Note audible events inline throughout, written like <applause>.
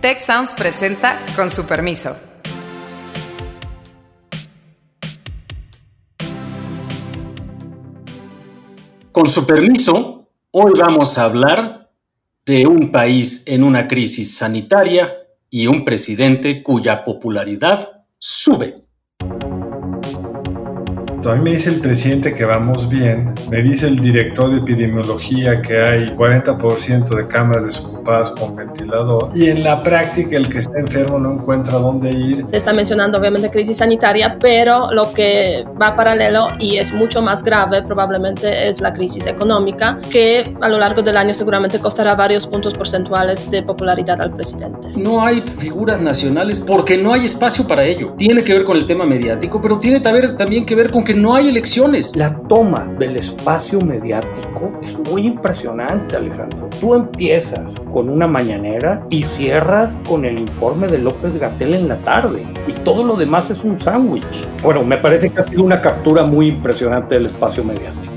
Tech Sounds presenta con su permiso. Con su permiso, hoy vamos a hablar de un país en una crisis sanitaria y un presidente cuya popularidad sube. A mí me dice el presidente que vamos bien, me dice el director de epidemiología que hay 40% de camas con ventilador y en la práctica el que está enfermo no encuentra dónde ir. Se está mencionando obviamente crisis sanitaria, pero lo que va paralelo y es mucho más grave probablemente es la crisis económica que a lo largo del año seguramente costará varios puntos porcentuales de popularidad al presidente. No hay figuras nacionales porque no hay espacio para ello. Tiene que ver con el tema mediático, pero tiene también que ver con que no hay elecciones. La toma del espacio mediático es muy impresionante, Alejandro. Tú empiezas con una mañanera y cierras con el informe de López Gatel en la tarde. Y todo lo demás es un sándwich. Bueno, me parece que ha sido una captura muy impresionante del espacio mediático.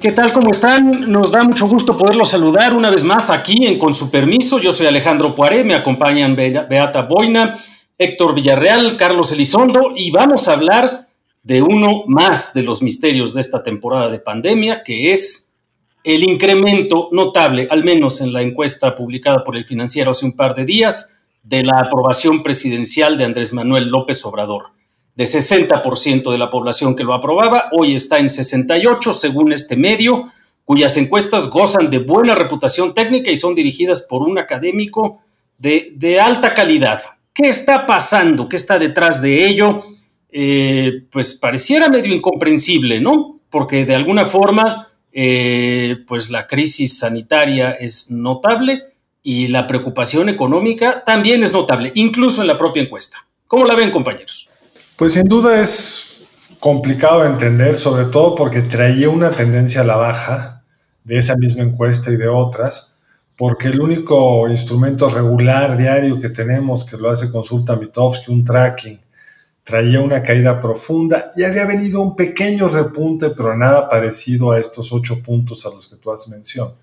¿Qué tal? ¿Cómo están? Nos da mucho gusto poderlos saludar una vez más aquí en Con su permiso. Yo soy Alejandro Poiré, me acompañan Beata Boina Héctor Villarreal, Carlos Elizondo, y vamos a hablar de uno más de los misterios de esta temporada de pandemia, que es el incremento notable, al menos en la encuesta publicada por el financiero hace un par de días, de la aprobación presidencial de Andrés Manuel López Obrador. De 60% de la población que lo aprobaba, hoy está en 68, según este medio, cuyas encuestas gozan de buena reputación técnica y son dirigidas por un académico de, de alta calidad, ¿Qué está pasando? ¿Qué está detrás de ello? Eh, pues pareciera medio incomprensible, ¿no? Porque de alguna forma, eh, pues la crisis sanitaria es notable y la preocupación económica también es notable, incluso en la propia encuesta. ¿Cómo la ven, compañeros? Pues sin duda es complicado de entender, sobre todo porque traía una tendencia a la baja de esa misma encuesta y de otras porque el único instrumento regular diario que tenemos que lo hace Consulta Mitofsky, un tracking, traía una caída profunda y había venido un pequeño repunte, pero nada parecido a estos ocho puntos a los que tú has mencionado.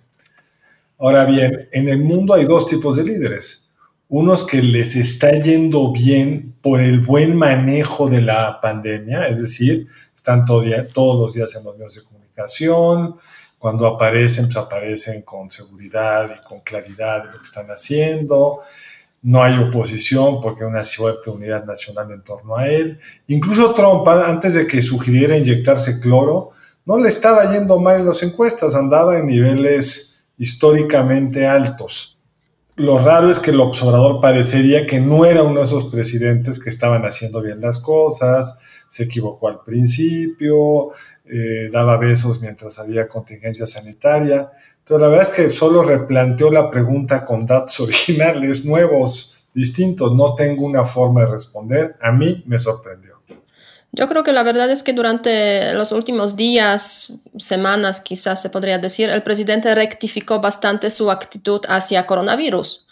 Ahora bien, en el mundo hay dos tipos de líderes. Unos que les está yendo bien por el buen manejo de la pandemia, es decir, están todo todos los días en los medios de comunicación, cuando aparecen, pues aparecen con seguridad y con claridad de lo que están haciendo. No hay oposición porque hay una fuerte unidad nacional en torno a él. Incluso Trump, antes de que sugiriera inyectarse cloro, no le estaba yendo mal en las encuestas, andaba en niveles históricamente altos. Lo raro es que el observador parecería que no era uno de esos presidentes que estaban haciendo bien las cosas, se equivocó al principio, eh, daba besos mientras había contingencia sanitaria. Entonces, la verdad es que solo replanteó la pregunta con datos <laughs> originales, nuevos, distintos. No tengo una forma de responder. A mí me sorprendió. Yo creo que la verdad es que durante los últimos días, semanas quizás se podría decir, el presidente rectificó bastante su actitud hacia coronavirus,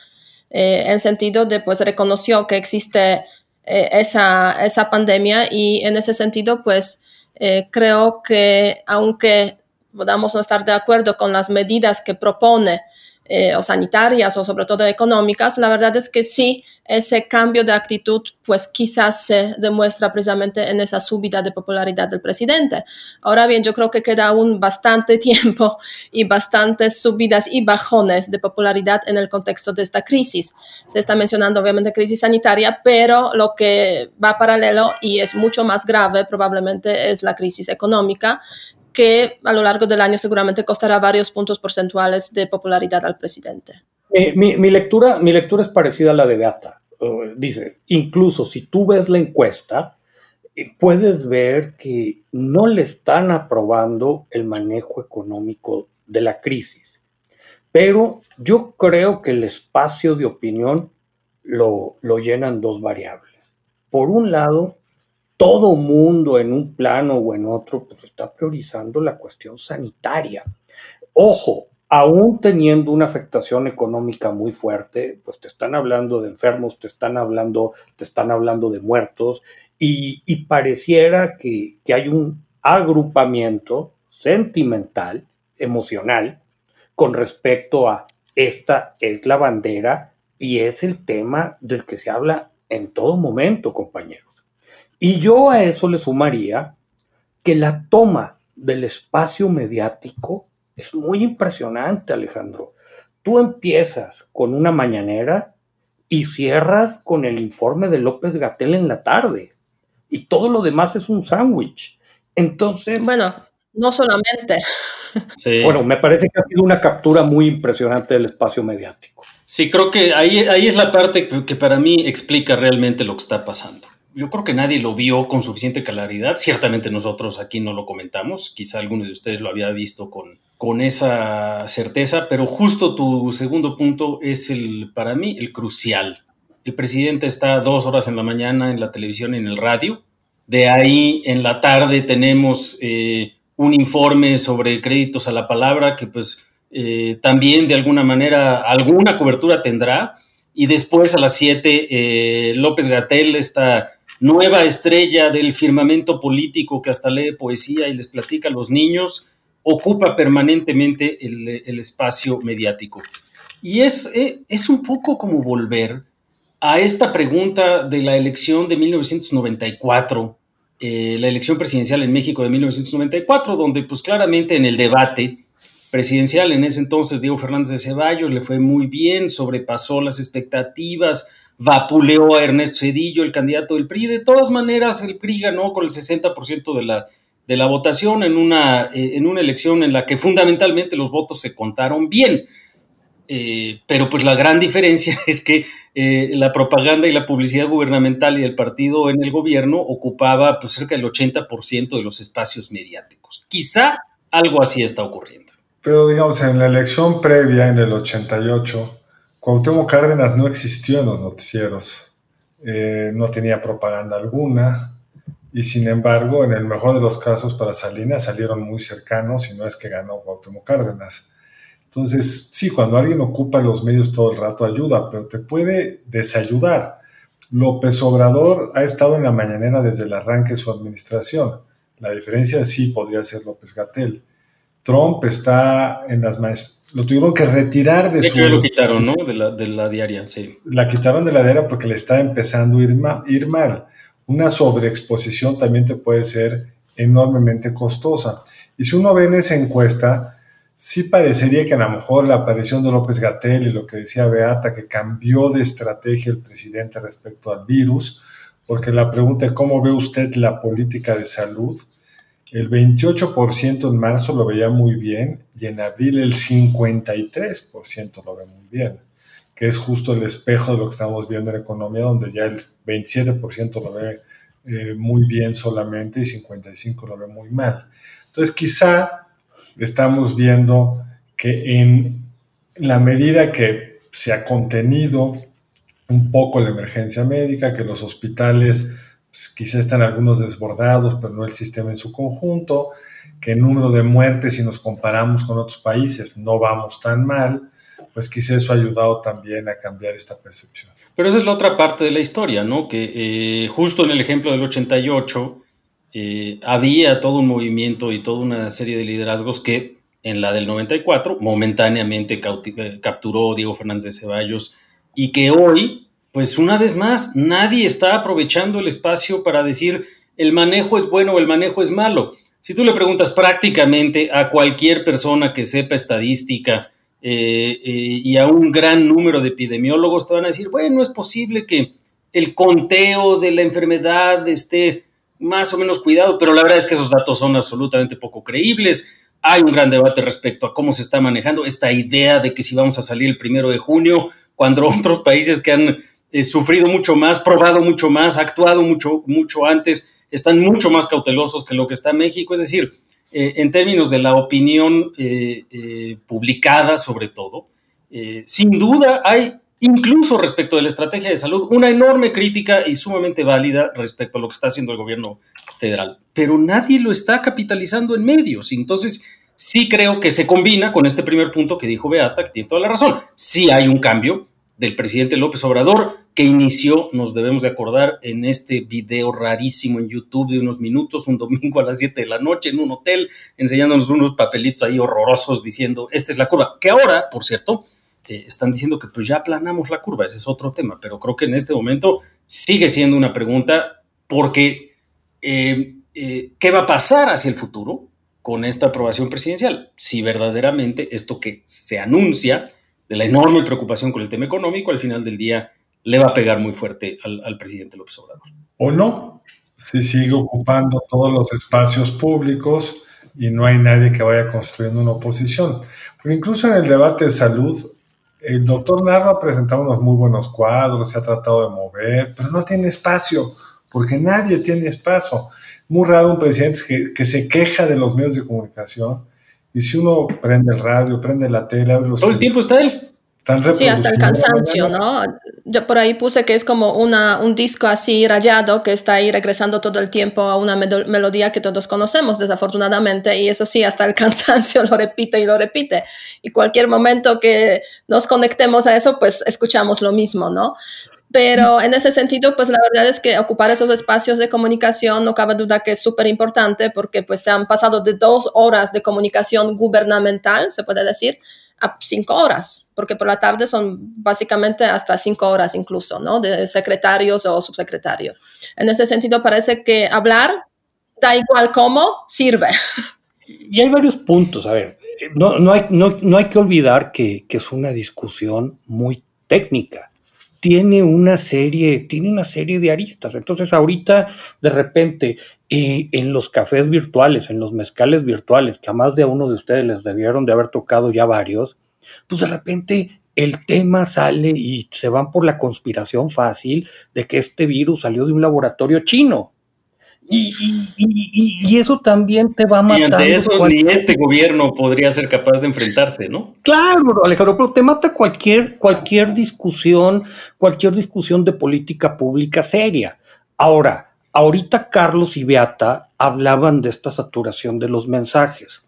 eh, en sentido de pues reconoció que existe eh, esa, esa pandemia y en ese sentido pues eh, creo que aunque podamos no estar de acuerdo con las medidas que propone eh, o sanitarias o sobre todo económicas, la verdad es que sí, ese cambio de actitud pues quizás se demuestra precisamente en esa subida de popularidad del presidente. Ahora bien, yo creo que queda aún bastante <laughs> tiempo y bastantes subidas y bajones de popularidad en el contexto de esta crisis. Se está mencionando obviamente crisis sanitaria, pero lo que va paralelo y es mucho más grave probablemente es la crisis económica que a lo largo del año seguramente costará varios puntos porcentuales de popularidad al presidente. mi, lectura, mi lectura es parecida a la de Beata. Uh, dice, incluso si tú ves la encuesta, eh, puedes ver que no le están aprobando el manejo económico de la crisis. Pero yo creo que el espacio de opinión lo, lo llenan dos variables. Por un lado, todo mundo en un plano o en otro pues está priorizando la cuestión sanitaria. Ojo, aún teniendo una afectación económica muy fuerte, pues te están hablando de enfermos, te están hablando, te están hablando de muertos y, pareciera que, que hay un agrupamiento sentimental, emocional, con respecto a esta es la bandera y es el tema del que se habla en todo momento, compañeros. Y yo a eso le sumaría que la toma del espacio mediático es muy impresionante, Alejandro. Tú empiezas con una mañanera y cierras con el informe de López Gatel en la tarde. Y todo lo demás es un sándwich. Entonces. Bueno, no solamente. Bueno, me parece que ha sido una captura muy impresionante del espacio mediático. Sí, creo que ahí, ahí es la parte que, para mí explica realmente lo que está pasando. Yo creo que nadie lo vio con suficiente claridad. Ciertamente nosotros aquí no lo comentamos. Quizá alguno de ustedes lo había visto con, con esa certeza, pero justo tu segundo punto es el, para mí, el crucial. El presidente está dos horas en la mañana en la televisión y en el radio. De ahí en la tarde tenemos eh, un informe sobre créditos a la palabra que pues eh, también de alguna manera alguna cobertura tendrá. Y después a las 7, eh, López Gatel, esta nueva estrella del firmamento político que hasta lee poesía y les platica a los niños, ocupa permanentemente el, espacio mediático. Y es, eh, es un poco como volver a esta pregunta de la elección de 1994 eh, la elección presidencial en México de 1994, donde pues claramente en el debate presidencial en ese entonces Diego Fernández de Ceballos le fue muy bien, sobrepasó las expectativas, vapuleó a Ernesto Cedillo, el candidato del PRI. De todas maneras, el PRI ganó con el 60% de la, de la votación en una, eh, en una elección en la que fundamentalmente los votos se contaron bien. Eh, pero pues la gran diferencia <laughs> es que eh, la propaganda y la publicidad gubernamental y del partido en el gobierno ocupaba pues cerca del 80% de los espacios mediáticos. Quizá algo así está ocurriendo. Pero digamos, en la elección previa, en el 88, Cuauhtémoc Cárdenas no existió en los noticieros, eh, no tenía propaganda alguna, y sin embargo, en el mejor de los casos para Salinas salieron muy cercanos, y no es que ganó Cuauhtémoc Cárdenas. Entonces, sí, cuando alguien ocupa los medios todo el rato ayuda, pero te puede desayudar. López Obrador ha estado en la mañanera desde el arranque de su administración. La diferencia sí podría ser López Gatel. Trump está en las más... Lo tuvieron que retirar de, de su... lo quitaron, ¿no? De la, de la, diaria, sí. La quitaron de la diaria porque le está empezando a ir, ir mal. Una sobreexposición también te puede ser enormemente costosa. Y si uno ve en esa encuesta, sí parecería que a lo mejor la aparición de López Gatel y lo que decía Beata, que cambió de estrategia el presidente respecto al virus, porque la pregunta es cómo ve usted la política de salud. El 28% en marzo lo veía muy bien y en abril el 53% lo ve muy bien, que es justo el espejo de lo que estamos viendo en la economía, donde ya el 27% lo ve eh, muy bien solamente y 55% lo ve muy mal. Entonces quizá estamos viendo que en la medida que se ha contenido un poco la emergencia médica, que los hospitales pues, quizá están algunos desbordados, pero no el sistema en su conjunto, que el número de muertes, si nos comparamos con otros países, no vamos tan mal, pues quizá eso ha ayudado también a cambiar esta percepción. Pero esa es la otra parte de la historia, ¿no? Que eh, justo en el ejemplo del 88, eh, había todo un movimiento y toda una serie de liderazgos que en la del 94 momentáneamente eh, capturó Diego Fernández de Ceballos y que hoy, pues una vez más, nadie está aprovechando el espacio para decir el manejo es bueno o el manejo es malo. Si tú le preguntas prácticamente a cualquier persona que sepa estadística eh, y a un gran número de epidemiólogos, te van a decir, bueno, es posible que el conteo de la enfermedad esté más o menos cuidado, pero la verdad es que esos datos son absolutamente poco creíbles. Hay un gran debate respecto a cómo se está manejando esta idea de que si vamos a salir el primero de junio, cuando <laughs> otros países que han eh, sufrido mucho más, probado mucho más, actuado mucho, mucho antes, están mucho más cautelosos que lo que está México. Es decir, eh, en términos de la opinión eh, publicada sobre todo, sin duda hay incluso respecto de la estrategia de salud, una enorme crítica y sumamente válida respecto a lo que está haciendo el gobierno federal. Pero nadie lo está capitalizando en medios. Entonces, sí creo que se combina con este primer punto que dijo Beata, que tiene toda la razón. Sí hay un cambio del presidente López Obrador que inició, nos debemos de acordar, en este video rarísimo en YouTube de unos minutos, un domingo a las 7 de la noche en un hotel, enseñándonos unos papelitos ahí horrorosos diciendo, esta es la curva, que ahora, por cierto, eh, están diciendo que pues ya aplanamos la curva, ese es otro tema, pero creo que en este momento sigue siendo una pregunta porque eh, eh, ¿qué va a pasar hacia el futuro con esta aprobación presidencial? Si verdaderamente esto que se anuncia de la enorme preocupación con el tema económico, al final del día le va a pegar muy fuerte al, presidente López Obrador. O no, si sigue ocupando todos los espacios públicos y no hay nadie que vaya construyendo una oposición. Porque incluso en el debate de salud, el doctor Narro ha presentado unos muy buenos cuadros, se ha tratado de mover, pero no tiene espacio, porque nadie tiene espacio. Muy raro un presidente que se queja de los medios de comunicación y si uno prende el radio, prende la tele, abre los... Todo el tiempo está él. Sí, hasta el cansancio, ¿no? Yo por ahí puse que es como una, un disco así rayado que está ahí regresando todo el tiempo a una melodía que todos conocemos, desafortunadamente, y eso sí, hasta el <laughs> cansancio lo repite y lo repite. Y cualquier momento que nos conectemos a eso, pues escuchamos lo mismo, ¿no? Pero en ese sentido, pues la verdad es que ocupar esos espacios de comunicación no cabe duda que es súper importante porque pues se han pasado de dos horas de comunicación gubernamental, se puede decir, a cinco horas, porque por la tarde son básicamente hasta cinco horas incluso, ¿no? De secretarios o subsecretarios. En ese sentido, parece que hablar, da igual cómo, sirve. Y hay varios puntos, a ver, no, no, hay, no, no hay que olvidar que, que, es una discusión muy técnica. Tiene una serie, tiene una serie de aristas. Entonces, ahorita, de repente, eh, en los cafés virtuales, en los mezcales virtuales, que a más de uno de ustedes les debieron de haber tocado ya varios, pues de repente el tema sale y se van por la conspiración fácil de que este virus salió de un laboratorio chino. Y, y, y, eso también te va a matar. Y ante eso ni este gobierno podría ser capaz de enfrentarse, ¿no? Claro, Alejandro, pero te mata cualquier, cualquier discusión, cualquier discusión de política pública seria. Ahora, Ahorita Carlos y Beata hablaban de esta saturación de los mensajes.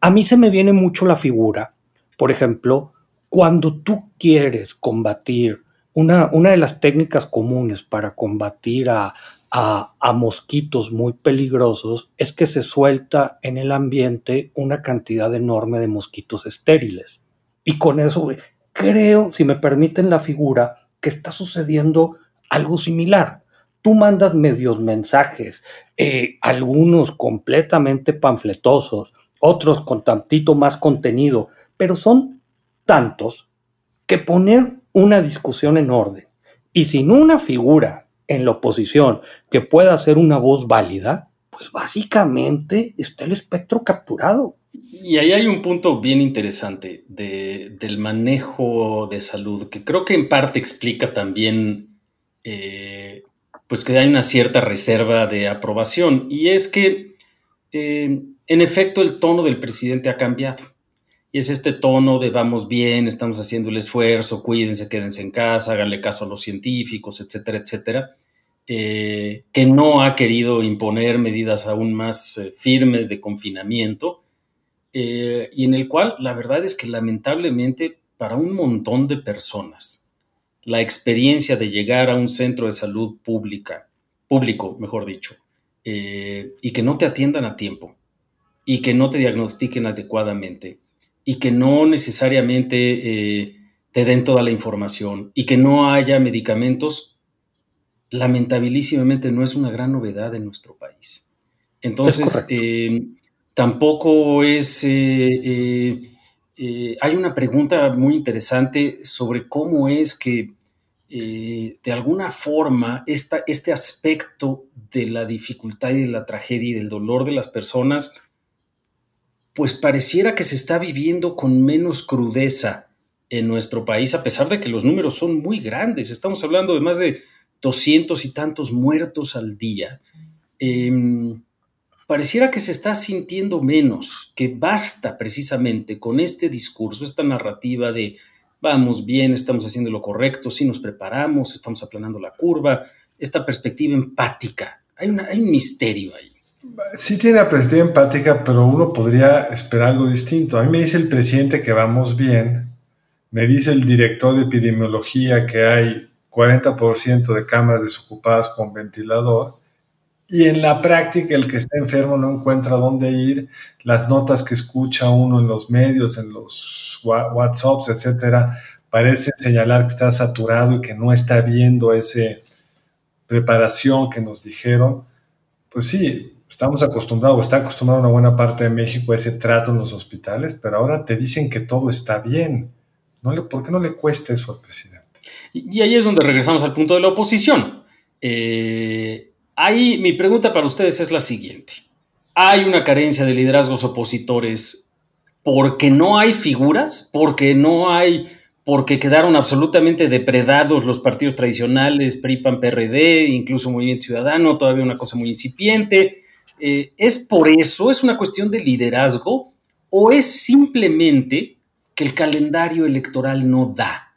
A mí se me viene mucho la figura, por ejemplo, cuando tú quieres combatir, una, una de las técnicas comunes para combatir a, a, mosquitos muy peligrosos es que se suelta en el ambiente una cantidad enorme de mosquitos estériles. Y con eso creo, si me permiten la figura, que está sucediendo algo similar tú mandas medios mensajes, eh, algunos completamente panfletosos, otros con tantito más contenido, pero son tantos que poner una discusión en orden y sin una figura en la oposición que pueda ser una voz válida, pues básicamente está el espectro capturado. Y ahí hay un punto bien interesante de, del manejo de salud, que creo que en parte explica también eh, pues que hay una cierta reserva de aprobación. Y es que, eh, en efecto, el tono del presidente ha cambiado. Y es este tono de vamos bien, estamos haciendo el esfuerzo, cuídense, quédense en casa, háganle caso a los científicos, etcétera, etcétera, eh, que no ha querido imponer medidas aún más eh, firmes de confinamiento, y en el cual la verdad es que lamentablemente para un montón de personas, la experiencia de llegar a un centro de salud pública, público, mejor dicho, eh, y que no te atiendan a tiempo, y que no te diagnostiquen adecuadamente, y que no necesariamente eh, te den toda la información, y que no haya medicamentos, lamentabilísimamente no es una gran novedad en nuestro país. Entonces, eh, tampoco es... hay una pregunta muy interesante sobre cómo es que eh, de alguna forma esta, este aspecto de la dificultad y de la tragedia y del dolor de las personas, pues pareciera que se está viviendo con menos crudeza en nuestro país, a pesar de que los números son muy grandes. Estamos hablando de más de 200 y tantos muertos al día. Em, pareciera que se está sintiendo menos, que basta precisamente con este discurso, esta narrativa de vamos bien, estamos haciendo lo correcto, sí nos preparamos, estamos aplanando la curva, esta perspectiva empática. Hay, hay un misterio ahí. Sí tiene la perspectiva empática, pero uno podría esperar algo distinto. A mí me dice el presidente que vamos bien, me dice el director de epidemiología que hay 40% de camas desocupadas con ventilador, y en la práctica el que está enfermo no encuentra dónde ir, las notas que escucha uno en los medios, en los WhatsApps, etcétera, parecen señalar que está saturado y que no está viendo esa preparación que nos dijeron. Pues sí, estamos acostumbrados, está acostumbrado una buena parte de México a ese trato en los hospitales, pero ahora te dicen que todo está bien. ¿No le, ¿Por qué no le cuesta eso al presidente? Y, ahí es donde regresamos al punto de la oposición. Eh, ahí mi pregunta para ustedes es la siguiente. ¿Hay una carencia de liderazgos opositores porque no hay figuras? ¿Porque no hay porque quedaron absolutamente depredados los partidos tradicionales, PRI, PAN, PRD, incluso Movimiento Ciudadano, todavía una cosa muy incipiente. Eh, ¿Es por eso? ¿Es una cuestión de liderazgo? ¿O es simplemente que el calendario electoral no da?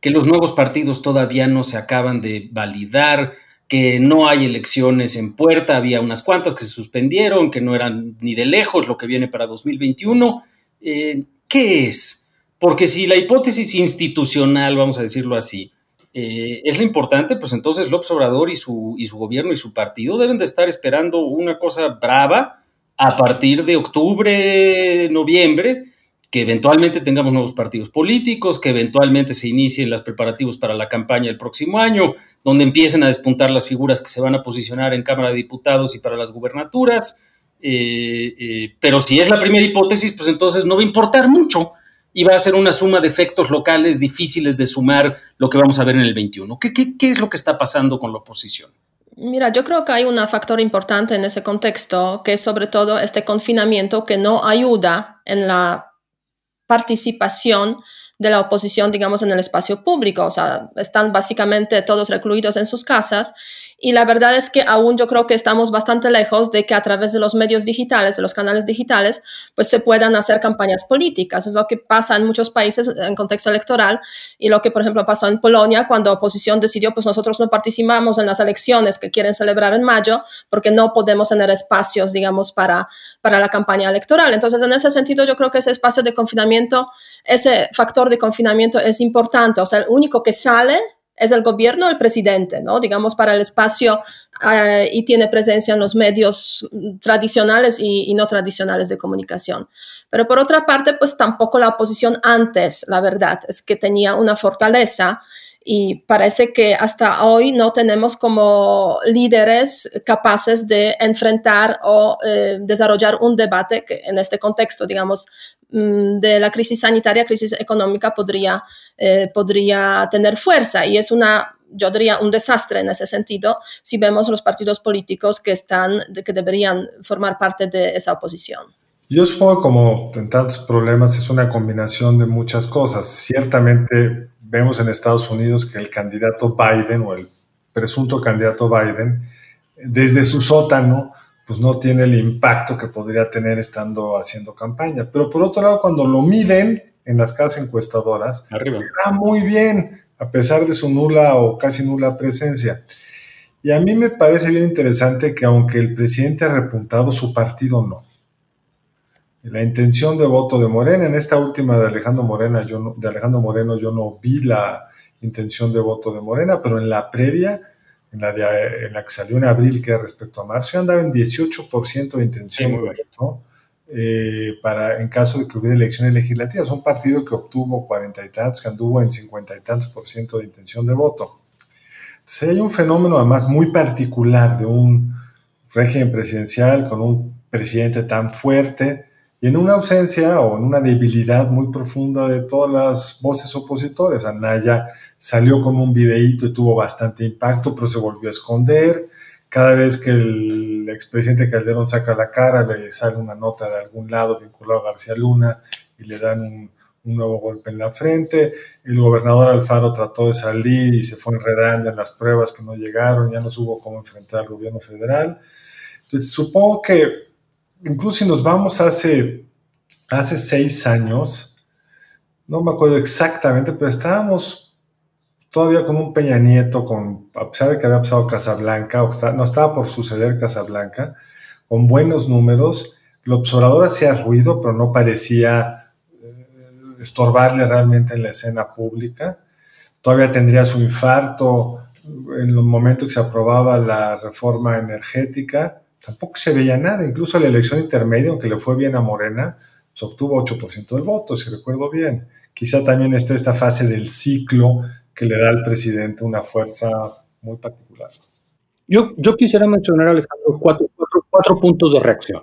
Que los nuevos partidos todavía no se acaban de validar, que no hay elecciones en puerta, había unas cuantas que se suspendieron, que no eran ni de lejos lo que viene para 2021. Eh, ¿Qué es? Porque si la hipótesis institucional, vamos a decirlo así, eh, es lo importante, pues entonces López Obrador y su, y su gobierno y su partido deben de estar esperando una cosa brava a partir de octubre, noviembre, que eventualmente tengamos nuevos partidos políticos, que eventualmente se inicien los preparativos para la campaña el próximo año, donde empiecen a despuntar las figuras que se van a posicionar en Cámara de Diputados y para las gubernaturas. Eh, eh, pero si es la primera hipótesis, pues entonces no va a importar mucho y va a ser una suma de efectos locales difíciles de sumar lo que vamos a ver en el 21. ¿Qué, es lo que está pasando con la oposición? Mira, yo creo que hay un factor importante en ese contexto, que es sobre todo este confinamiento que no ayuda en la participación de la oposición, digamos, en el espacio público. O sea, están básicamente todos recluidos en sus casas y la verdad es que aún yo creo que estamos bastante lejos de que a través de los medios digitales, de los canales digitales, pues se puedan hacer campañas políticas. Es lo que pasa en muchos países en contexto electoral y lo que, por ejemplo, pasó en Polonia cuando la oposición decidió, pues nosotros no participamos en las elecciones que quieren celebrar en mayo porque no podemos tener espacios, digamos, para, para la campaña electoral. Entonces, en ese sentido, yo creo que ese espacio de confinamiento, ese factor de confinamiento es importante. O sea, el único que sale es el gobierno el presidente, ¿no? Digamos, para el espacio eh, y tiene presencia en los medios tradicionales y, no tradicionales de comunicación. Pero por otra parte, pues tampoco la oposición antes, la verdad, es que tenía una fortaleza y parece que hasta hoy no tenemos como líderes capaces de enfrentar o eh, desarrollar un debate que en este contexto, digamos, de la crisis sanitaria, crisis económica, podría, eh, podría tener fuerza. Y es una, yo diría, un desastre en ese sentido si vemos los partidos políticos que, están, que deberían formar parte de esa oposición. Yo supongo como tantos problemas es una combinación de muchas cosas. Ciertamente vemos en Estados Unidos que el candidato Biden o el presunto candidato Biden, desde su sótano, pues no tiene el impacto que podría tener estando haciendo campaña. Pero por otro lado, cuando lo miden en las casas encuestadoras, Arriba. va muy bien, a pesar de su nula o casi nula presencia. Y a mí me parece bien interesante que aunque el presidente ha repuntado, su partido no la intención de voto de Morena. En esta última de Alejandro, Morena, yo de Alejandro Moreno yo no vi la intención de voto de Morena, pero en la previa, en la, de, en la que salió en abril, que respecto a marzo, andaba en 18% de intención de voto. Eh, para en caso de que hubiera elecciones legislativas, un partido que obtuvo cuarenta y tantos, que anduvo en cincuenta y tantos por ciento de intención de voto. Entonces hay un fenómeno además muy particular de un régimen presidencial con un presidente tan fuerte, y en una ausencia o en una debilidad muy profunda de todas las voces opositores. Anaya salió con un videíto y tuvo bastante impacto, pero se volvió a esconder. Cada vez que el expresidente Calderón saca la cara, le sale una nota de algún lado vinculado a García Luna y le dan un, nuevo golpe en la frente. El gobernador Alfaro trató de salir y se fue enredando en las pruebas que no llegaron, ya no supo cómo enfrentar al gobierno federal. Entonces, supongo que incluso si nos vamos hace, hace seis años, no me acuerdo exactamente, pero estábamos todavía con un Peña Nieto, con, a pesar de que había pasado Casablanca, o no estaba por suceder Casablanca, con buenos números. El observador hacía ruido, pero no parecía eh, estorbarle realmente en la escena pública. Todavía tendría su infarto en el momento que se aprobaba la reforma energética, tampoco se veía nada. Incluso la elección intermedia, aunque le fue bien a Morena, se obtuvo 8% del voto, si recuerdo bien. Quizá también está esta fase del ciclo que le da al presidente una fuerza muy particular. Yo, yo quisiera mencionar, Alejandro, cuatro, cuatro puntos de reacción.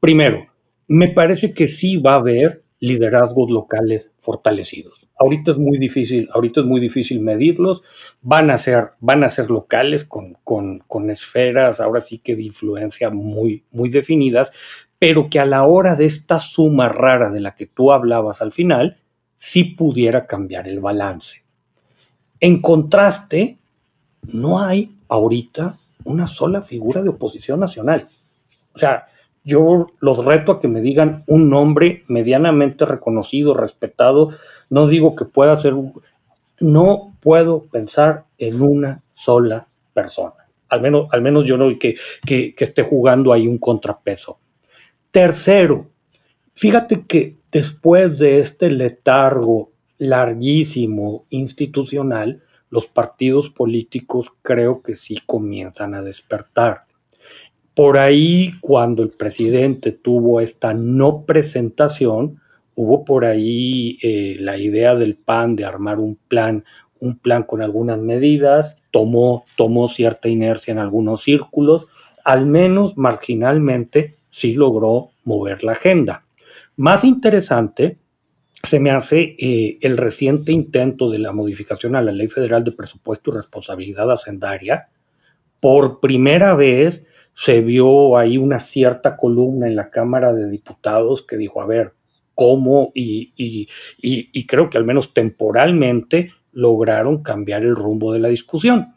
Primero, me parece que sí va a haber liderazgos locales fortalecidos. Ahorita es muy difícil, ahorita es muy difícil medirlos, van a ser, van a ser locales con, con, esferas ahora sí que de influencia muy, muy definidas, pero que a la hora de esta suma rara de la que tú hablabas al final, sí pudiera cambiar el balance. En contraste, no hay ahorita una sola figura de oposición nacional. O sea, yo los reto a que me digan un nombre medianamente reconocido, respetado. No digo que pueda ser, no puedo pensar en una sola persona. Al menos, al menos yo no que, que, que esté jugando ahí un contrapeso. Tercero, fíjate que después de este letargo larguísimo institucional, los partidos políticos creo que sí comienzan a despertar. Por ahí, cuando el presidente tuvo esta no presentación, hubo por ahí eh, la idea del PAN de armar un plan, un plan con algunas medidas, tomó, tomó cierta inercia en algunos círculos, al menos marginalmente sí logró mover la agenda. Más interesante se me hace eh, el reciente intento de la modificación a la Ley Federal de Presupuesto y Responsabilidad Hacendaria. Por primera vez se vio ahí una cierta columna en la Cámara de Diputados que dijo, a ver, cómo y, y, creo que al menos temporalmente lograron cambiar el rumbo de la discusión.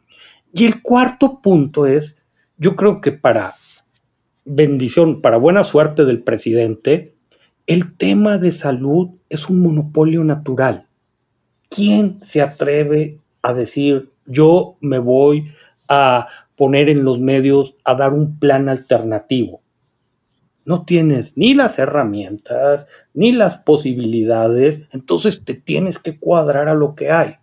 Y el cuarto punto es, yo creo que para bendición, para buena suerte del presidente, el tema de salud es un monopolio natural. ¿Quién se atreve a decir, yo me voy a poner en los medios a dar un plan alternativo. No tienes ni las herramientas, ni las posibilidades, entonces te tienes que cuadrar a lo que hay.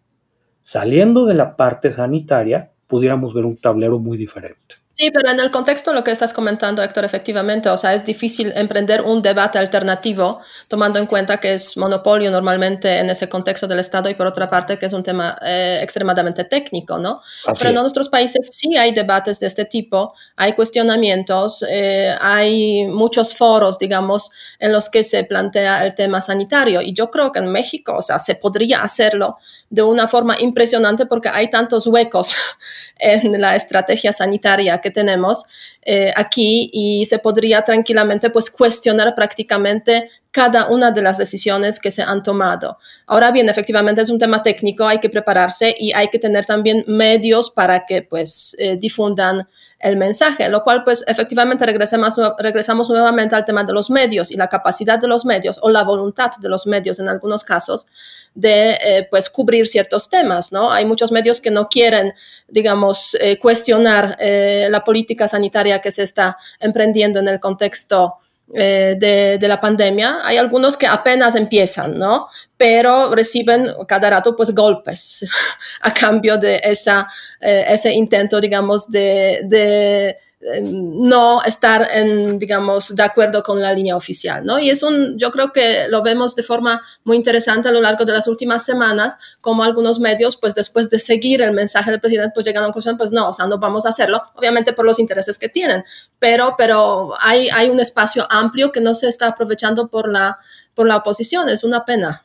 Saliendo de la parte sanitaria, pudiéramos ver un tablero muy diferente. Sí, pero en el contexto de lo que estás comentando, Héctor, efectivamente, o sea, es difícil emprender un debate alternativo tomando en cuenta que es monopolio normalmente en ese contexto del Estado y por otra parte que es un tema eh, extremadamente técnico, ¿no? pero en nuestros países sí hay debates de este tipo, hay cuestionamientos, eh, hay muchos foros, digamos, en los que se plantea el tema sanitario y yo creo que en México, o sea, se podría hacerlo de una forma impresionante porque hay tantos huecos <laughs> en la estrategia sanitaria que tenemos eh, aquí y se podría tranquilamente pues cuestionar prácticamente cada una de las decisiones que se han tomado. Ahora bien, efectivamente es un tema técnico, hay que prepararse y hay que tener también medios para que pues eh, difundan el mensaje, lo cual pues efectivamente regresamos, regresamos nuevamente al tema de los medios y la capacidad de los medios o la voluntad de los medios en algunos casos de eh, pues cubrir ciertos temas, ¿no? Hay muchos medios que no quieren, digamos, eh, cuestionar eh, la política sanitaria que se está emprendiendo en el contexto de, de, la pandemia. Hay algunos que apenas empiezan, ¿no? Pero reciben cada rato pues golpes <laughs> a cambio de esa, ese intento, digamos, de no estar en, digamos, de acuerdo con la línea oficial, ¿no? Y es un, yo creo que lo vemos de forma muy interesante a lo largo de las últimas semanas, como algunos medios, pues después de seguir el mensaje del presidente, pues llegan a la conclusión, pues no, o sea, no vamos a hacerlo, obviamente por los intereses que tienen, pero, pero hay, hay un espacio amplio que no se está aprovechando por la, por la oposición, es una pena.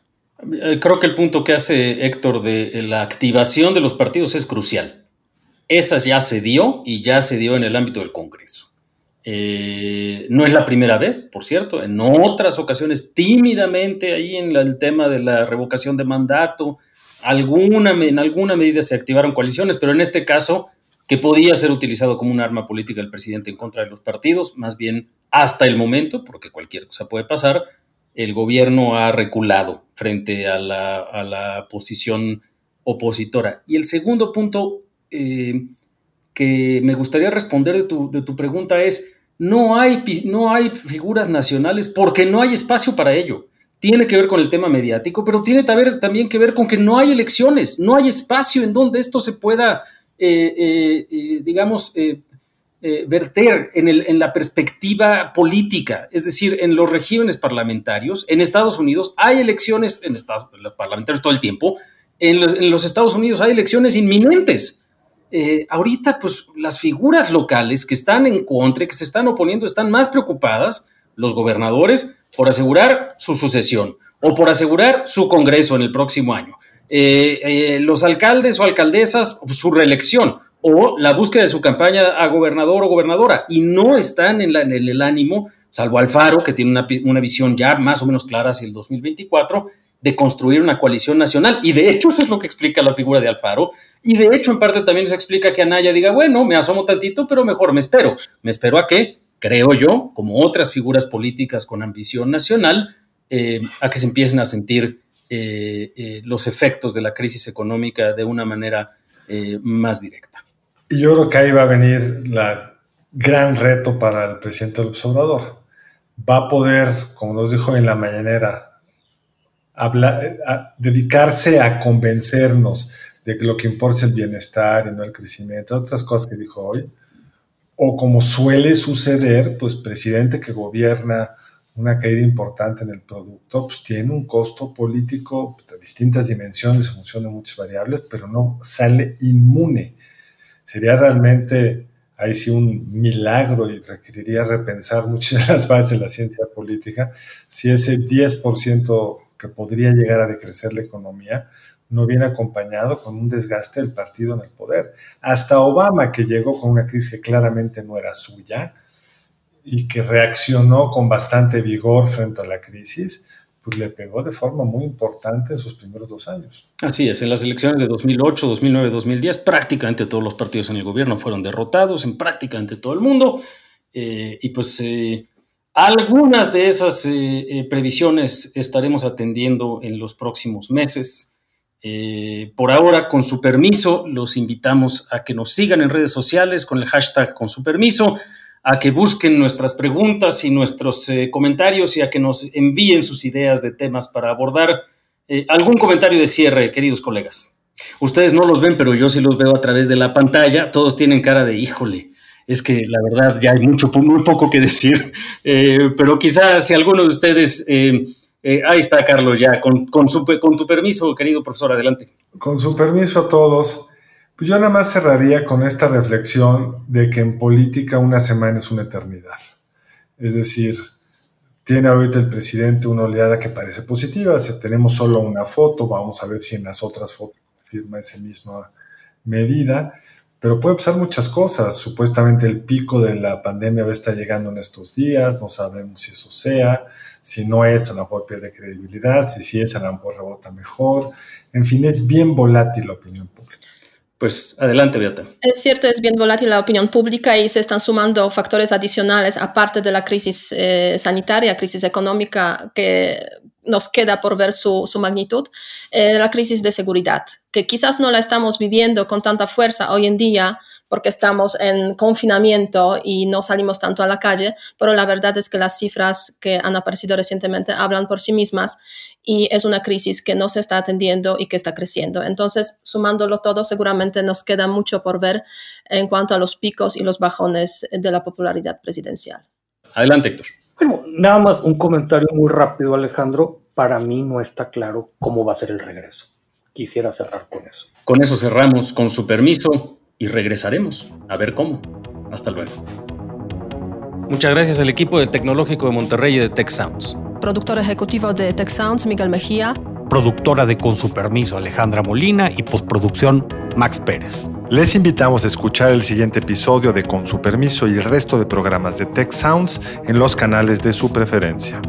Eh, creo que el punto que hace Héctor de la activación de los partidos es crucial. Esa ya se dio y ya se dio en el ámbito del Congreso. Eh, no es la primera vez, por cierto, en otras ocasiones tímidamente ahí en el tema de la revocación de mandato, alguna, en alguna medida se activaron coaliciones, pero en este caso, que podía ser utilizado como un arma política el presidente en contra de los partidos, más bien hasta el momento, porque cualquier cosa puede pasar, el gobierno ha reculado frente a la, a la posición opositora. Y el segundo punto eh, que me gustaría responder de tu, de tu pregunta es, no hay, no hay figuras nacionales porque no hay espacio para ello. Tiene que ver con el tema mediático, pero tiene también que ver con que no hay elecciones, no hay espacio en donde esto se pueda digamos, verter en, el, en, la perspectiva política, es decir, en los regímenes parlamentarios. En Estados Unidos hay elecciones, en Estados los parlamentarios todo el tiempo, en los Estados Unidos hay elecciones inminentes. Eh, ahorita, pues las figuras locales que están en contra, que se están oponiendo, están más preocupadas, los gobernadores, por asegurar su sucesión o por asegurar su Congreso en el próximo año. Eh, eh, los alcaldes o alcaldesas, su reelección o la búsqueda de su campaña a gobernador o gobernadora y no están en, en el ánimo, salvo Alfaro, que tiene una, una, visión ya más o menos clara hacia el 2024, de construir una coalición nacional. Y de hecho eso es lo que explica la figura de Alfaro. Y de hecho en parte también se explica que Anaya diga, bueno, me asomo tantito, pero mejor me espero. Me espero a que, creo yo, como otras figuras políticas con ambición nacional, eh, a que se empiecen a sentir eh, eh, los efectos de la crisis económica de una manera más directa. Y yo creo que ahí va a venir el gran reto para el presidente del observador. Va a poder, como nos dijo en la mañanera, dedicarse a convencernos de que lo que importa es el bienestar y no el crecimiento, otras cosas que dijo hoy, o como suele suceder, pues presidente que gobierna una caída importante en el producto, pues tiene un costo político de distintas dimensiones en función de muchas variables, pero no sale inmune. Sería realmente ahí sí un milagro y requeriría repensar muchas de las bases de la ciencia política si ese 10% que podría llegar a decrecer la economía, no viene acompañado con un desgaste del partido en el poder. Hasta Obama, que llegó con una crisis que claramente no era suya y que reaccionó con bastante vigor frente a la crisis, pues le pegó de forma muy importante en sus primeros dos años. Así es, en las elecciones de 2008, 2009, 2010, prácticamente todos los partidos en el gobierno fueron derrotados en prácticamente todo el mundo. Eh, y pues eh, algunas de esas eh, eh, previsiones estaremos atendiendo en los próximos meses. Eh, por ahora, con su permiso, los invitamos a que nos sigan en redes sociales con el hashtag con su permiso, a que busquen nuestras preguntas y nuestros comentarios y a que nos envíen sus ideas de temas para abordar. algún comentario de cierre, queridos colegas. Ustedes no los ven, pero yo sí los veo a través de la pantalla. Todos tienen cara de híjole es que la verdad ya hay mucho, muy poco que decir, <laughs> eh, pero quizás si alguno de ustedes, eh, eh, ahí está Carlos ya, con, con, con tu permiso, querido profesor, adelante. Con su permiso a todos, pues yo nada más cerraría con esta reflexión de que en política una semana es una eternidad. Es decir, tiene ahorita el presidente una oleada que parece positiva, si tenemos solo una foto, vamos a ver si en las otras fotos firma esa misma medida, pero puede pasar muchas cosas. Supuestamente el pico de la pandemia va a estar llegando en estos días, no sabemos si eso sea, si no es, a lo mejor pierde credibilidad, si sí es, a lo mejor rebota mejor. En fin, es bien volátil la opinión pública. Pues adelante, Beata. Es cierto, es bien volátil la opinión pública y se están sumando factores adicionales, aparte de la crisis eh, sanitaria, crisis económica, que nos queda por ver su, su magnitud, eh, la crisis de seguridad, que quizás no la estamos viviendo con tanta fuerza hoy en día porque estamos en confinamiento y no salimos tanto a la calle, pero la verdad es que las cifras que han aparecido recientemente hablan por sí mismas y es una crisis que no se está atendiendo y que está creciendo. Entonces, sumándolo todo, seguramente nos queda mucho por ver en cuanto a los picos y los bajones de la popularidad presidencial. Adelante, Héctor. Bueno, nada más un comentario muy rápido, Alejandro. Para mí no está claro cómo va a ser el regreso. Quisiera cerrar con eso. Con eso cerramos, con su permiso, y regresaremos a ver cómo. Hasta luego. Muchas gracias al equipo del Tecnológico de Monterrey y de Tech Sounds. Productor ejecutivo de Tech Sounds, Miguel Mejía. Productora de Con su permiso, Alejandra Molina. Y postproducción, Max Pérez. Les invitamos a escuchar el siguiente episodio de Con su permiso y el resto de programas de Tech Sounds en los canales de su preferencia.